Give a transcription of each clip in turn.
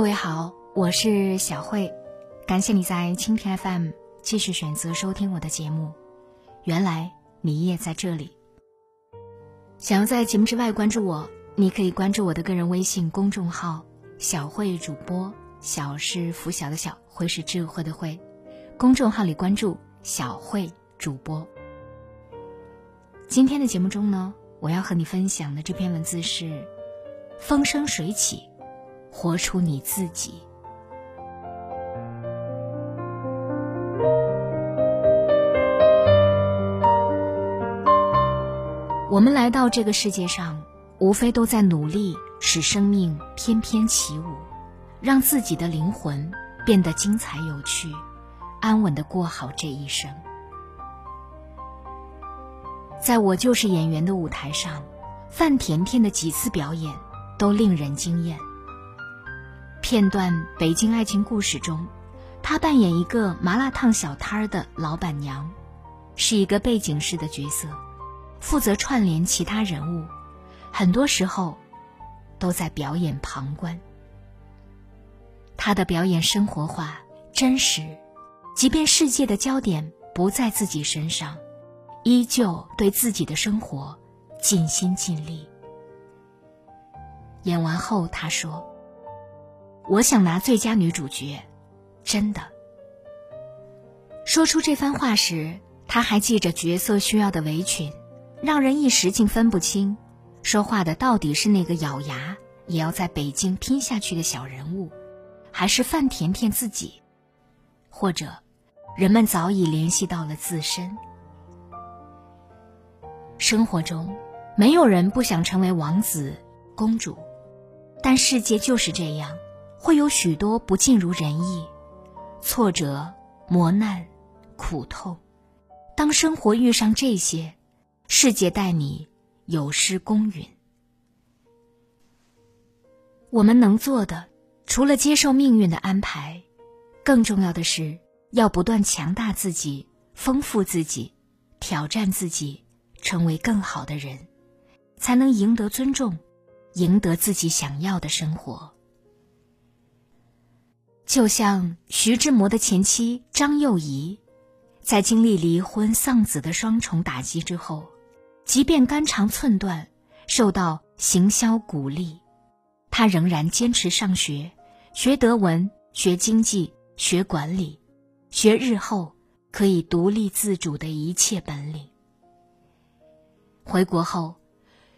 各位好，我是小慧，感谢你在蜻蜓 FM 继续选择收听我的节目。原来你也在这里。想要在节目之外关注我，你可以关注我的个人微信公众号“小慧主播”，小是拂晓的小，慧是智慧的慧。公众号里关注“小慧主播”。今天的节目中呢，我要和你分享的这篇文字是：风生水起，活出你自己。我们来到这个世界上，无非都在努力使生命翩翩起舞，让自己的灵魂变得精彩有趣，安稳的过好这一生。在我就是演员的舞台上，范甜甜的几次表演都令人惊艳。片段《北京爱情故事》中，她扮演一个麻辣烫小摊儿的老板娘，是一个背景式的角色，负责串联其他人物，很多时候都在表演旁观。她的表演生活化、真实，即便世界的焦点不在自己身上。依旧对自己的生活尽心尽力。演完后，他说：“我想拿最佳女主角，真的。”说出这番话时，他还系着角色需要的围裙，让人一时竟分不清，说话的到底是那个咬牙也要在北京拼下去的小人物，还是范甜甜自己，或者，人们早已联系到了自身。生活中，没有人不想成为王子、公主，但世界就是这样，会有许多不尽如人意，挫折、磨难、苦痛。当生活遇上这些，世界待你有失公允。我们能做的，除了接受命运的安排，更重要的是要不断强大自己，丰富自己，挑战自己。成为更好的人，才能赢得尊重，赢得自己想要的生活。就像徐志摩的前妻张幼仪，在经历离婚、丧子的双重打击之后，即便肝肠寸断，受到行销鼓励，她仍然坚持上学，学德文、学经济、学管理，学日后可以独立自主的一切本领。回国后，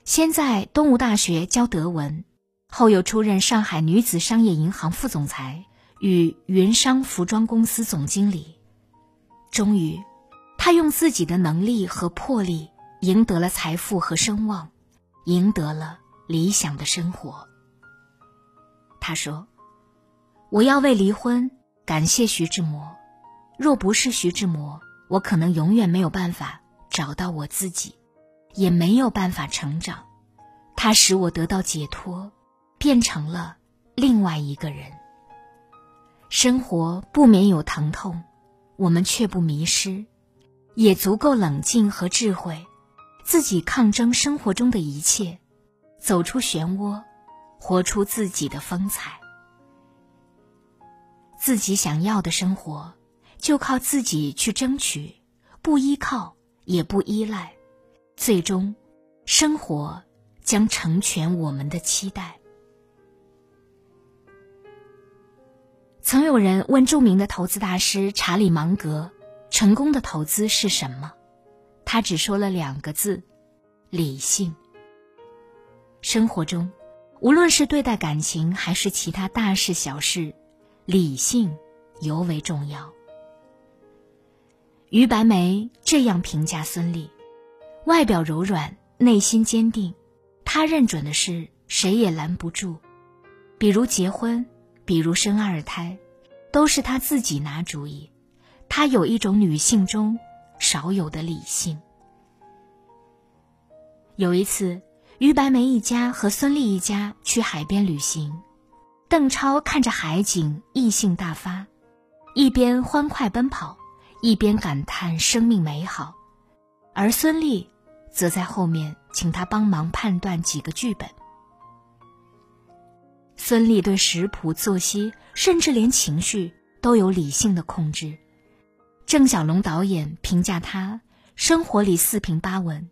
先在东吴大学教德文，后又出任上海女子商业银行副总裁与云商服装公司总经理。终于，他用自己的能力和魄力赢得了财富和声望，赢得了理想的生活。他说：“我要为离婚感谢徐志摩，若不是徐志摩，我可能永远没有办法找到我自己。”也没有办法成长，他使我得到解脱，变成了另外一个人。生活不免有疼痛，我们却不迷失，也足够冷静和智慧，自己抗争生活中的一切，走出漩涡，活出自己的风采。自己想要的生活，就靠自己去争取，不依靠，也不依赖。最终，生活将成全我们的期待。曾有人问著名的投资大师查理芒格：“成功的投资是什么？”他只说了两个字：“理性。”生活中，无论是对待感情还是其他大事小事，理性尤为重要。于白眉这样评价孙俪。外表柔软，内心坚定。他认准的事谁也拦不住，比如结婚，比如生二胎，都是他自己拿主意。他有一种女性中少有的理性。有一次，于白眉一家和孙俪一家去海边旅行，邓超看着海景，意兴大发，一边欢快奔跑，一边感叹生命美好，而孙俪。则在后面请他帮忙判断几个剧本。孙俪对食谱、作息，甚至连情绪都有理性的控制。郑晓龙导演评价他：生活里四平八稳，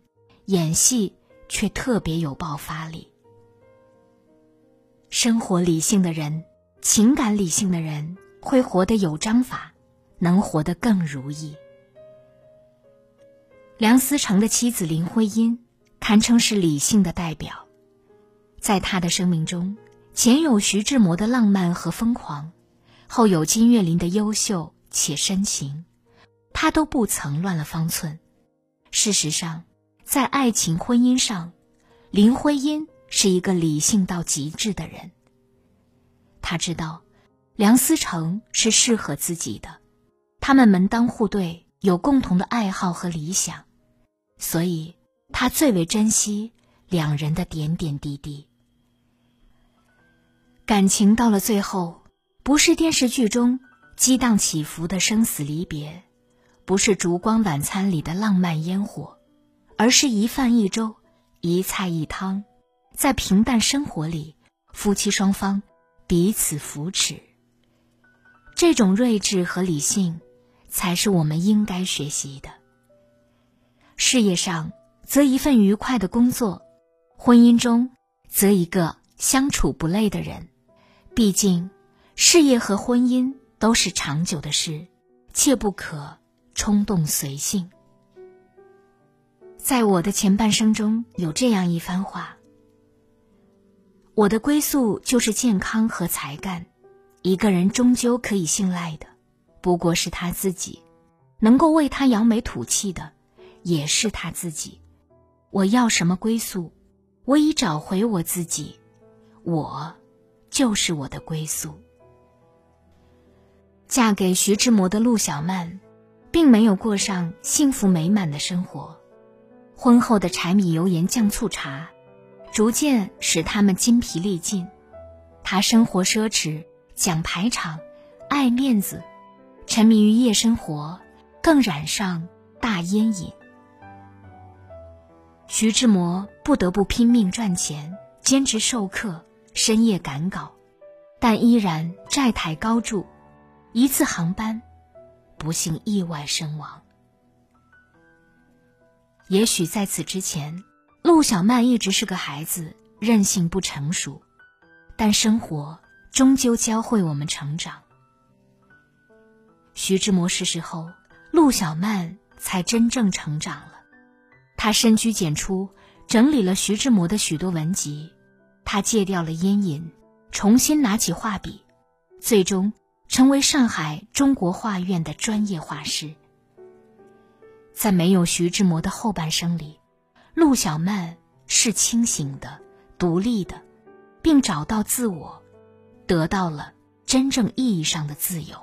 演戏却特别有爆发力。生活理性的人，情感理性的人，会活得有章法，能活得更如意。梁思成的妻子林徽因，堪称是理性的代表。在他的生命中，前有徐志摩的浪漫和疯狂，后有金岳霖的优秀且深情，他都不曾乱了方寸。事实上，在爱情婚姻上，林徽因是一个理性到极致的人。他知道，梁思成是适合自己的，他们门当户对，有共同的爱好和理想。所以，他最为珍惜两人的点点滴滴。感情到了最后，不是电视剧中激荡起伏的生死离别，不是烛光晚餐里的浪漫烟火，而是一饭一粥，一菜一汤，在平淡生活里，夫妻双方彼此扶持。这种睿智和理性，才是我们应该学习的。事业上，则一份愉快的工作；婚姻中，则一个相处不累的人。毕竟，事业和婚姻都是长久的事，切不可冲动随性。在我的前半生中有这样一番话：我的归宿就是健康和才干。一个人终究可以信赖的，不过是他自己；能够为他扬眉吐气的。也是他自己。我要什么归宿？我已找回我自己，我就是我的归宿。嫁给徐志摩的陆小曼，并没有过上幸福美满的生活。婚后的柴米油盐酱醋茶，逐渐使他们筋疲力尽。他生活奢侈，讲排场，爱面子，沉迷于夜生活，更染上大烟瘾。徐志摩不得不拼命赚钱，兼职授课，深夜赶稿，但依然债台高筑。一次航班，不幸意外身亡。也许在此之前，陆小曼一直是个孩子，任性不成熟，但生活终究教会我们成长。徐志摩逝世后，陆小曼才真正成长了。他深居简出，整理了徐志摩的许多文集。他戒掉了烟瘾，重新拿起画笔，最终成为上海中国画院的专业画师。在没有徐志摩的后半生里，陆小曼是清醒的、独立的，并找到自我，得到了真正意义上的自由。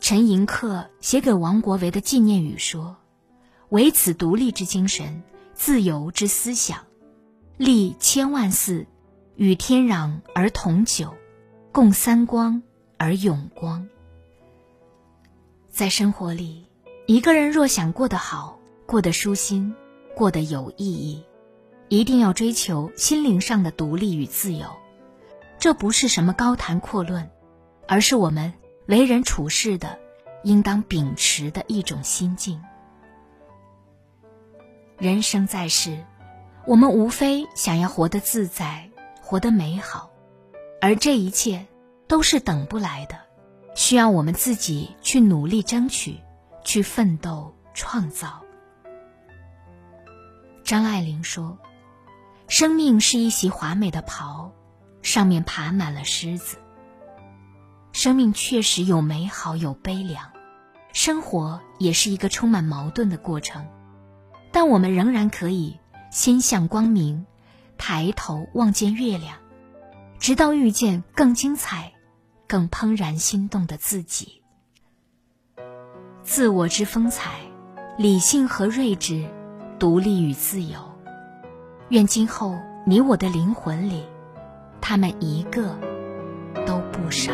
陈寅恪写给王国维的纪念语说。唯此独立之精神，自由之思想，立千万寺，与天壤而同久，共三光而永光。在生活里，一个人若想过得好，过得舒心，过得有意义，一定要追求心灵上的独立与自由。这不是什么高谈阔论，而是我们为人处事的应当秉持的一种心境。人生在世，我们无非想要活得自在，活得美好，而这一切都是等不来的，需要我们自己去努力争取，去奋斗创造。张爱玲说：“生命是一袭华美的袍，上面爬满了虱子。”生命确实有美好，有悲凉，生活也是一个充满矛盾的过程。但我们仍然可以心向光明，抬头望见月亮，直到遇见更精彩、更怦然心动的自己。自我之风采，理性和睿智，独立与自由。愿今后你我的灵魂里，他们一个都不少。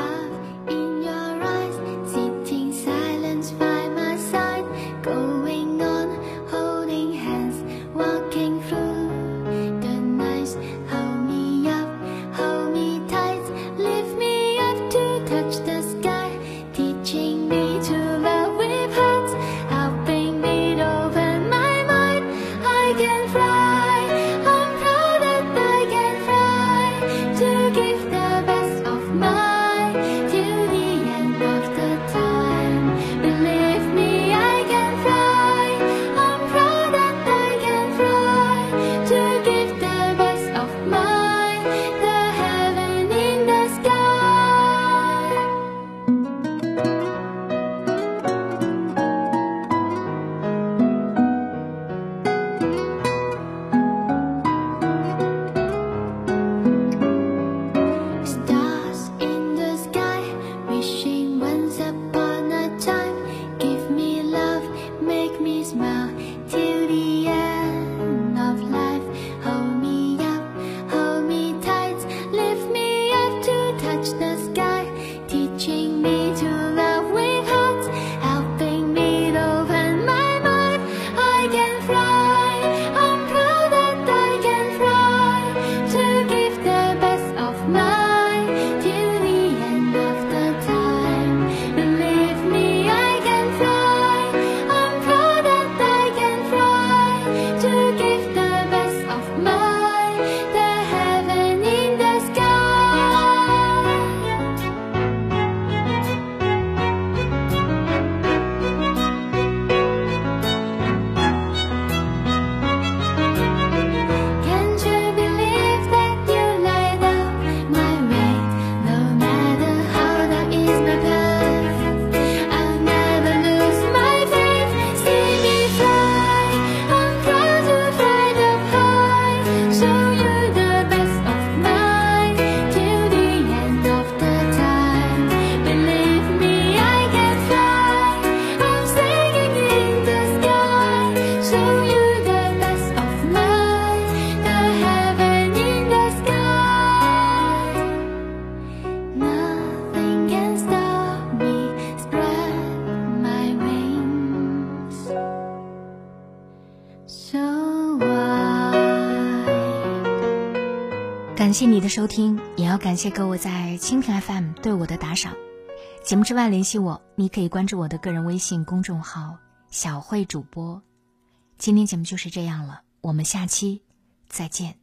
感谢你的收听，也要感谢各位在蜻蜓 FM 对我的打赏。节目之外联系我，你可以关注我的个人微信公众号“小慧主播”。今天节目就是这样了，我们下期再见。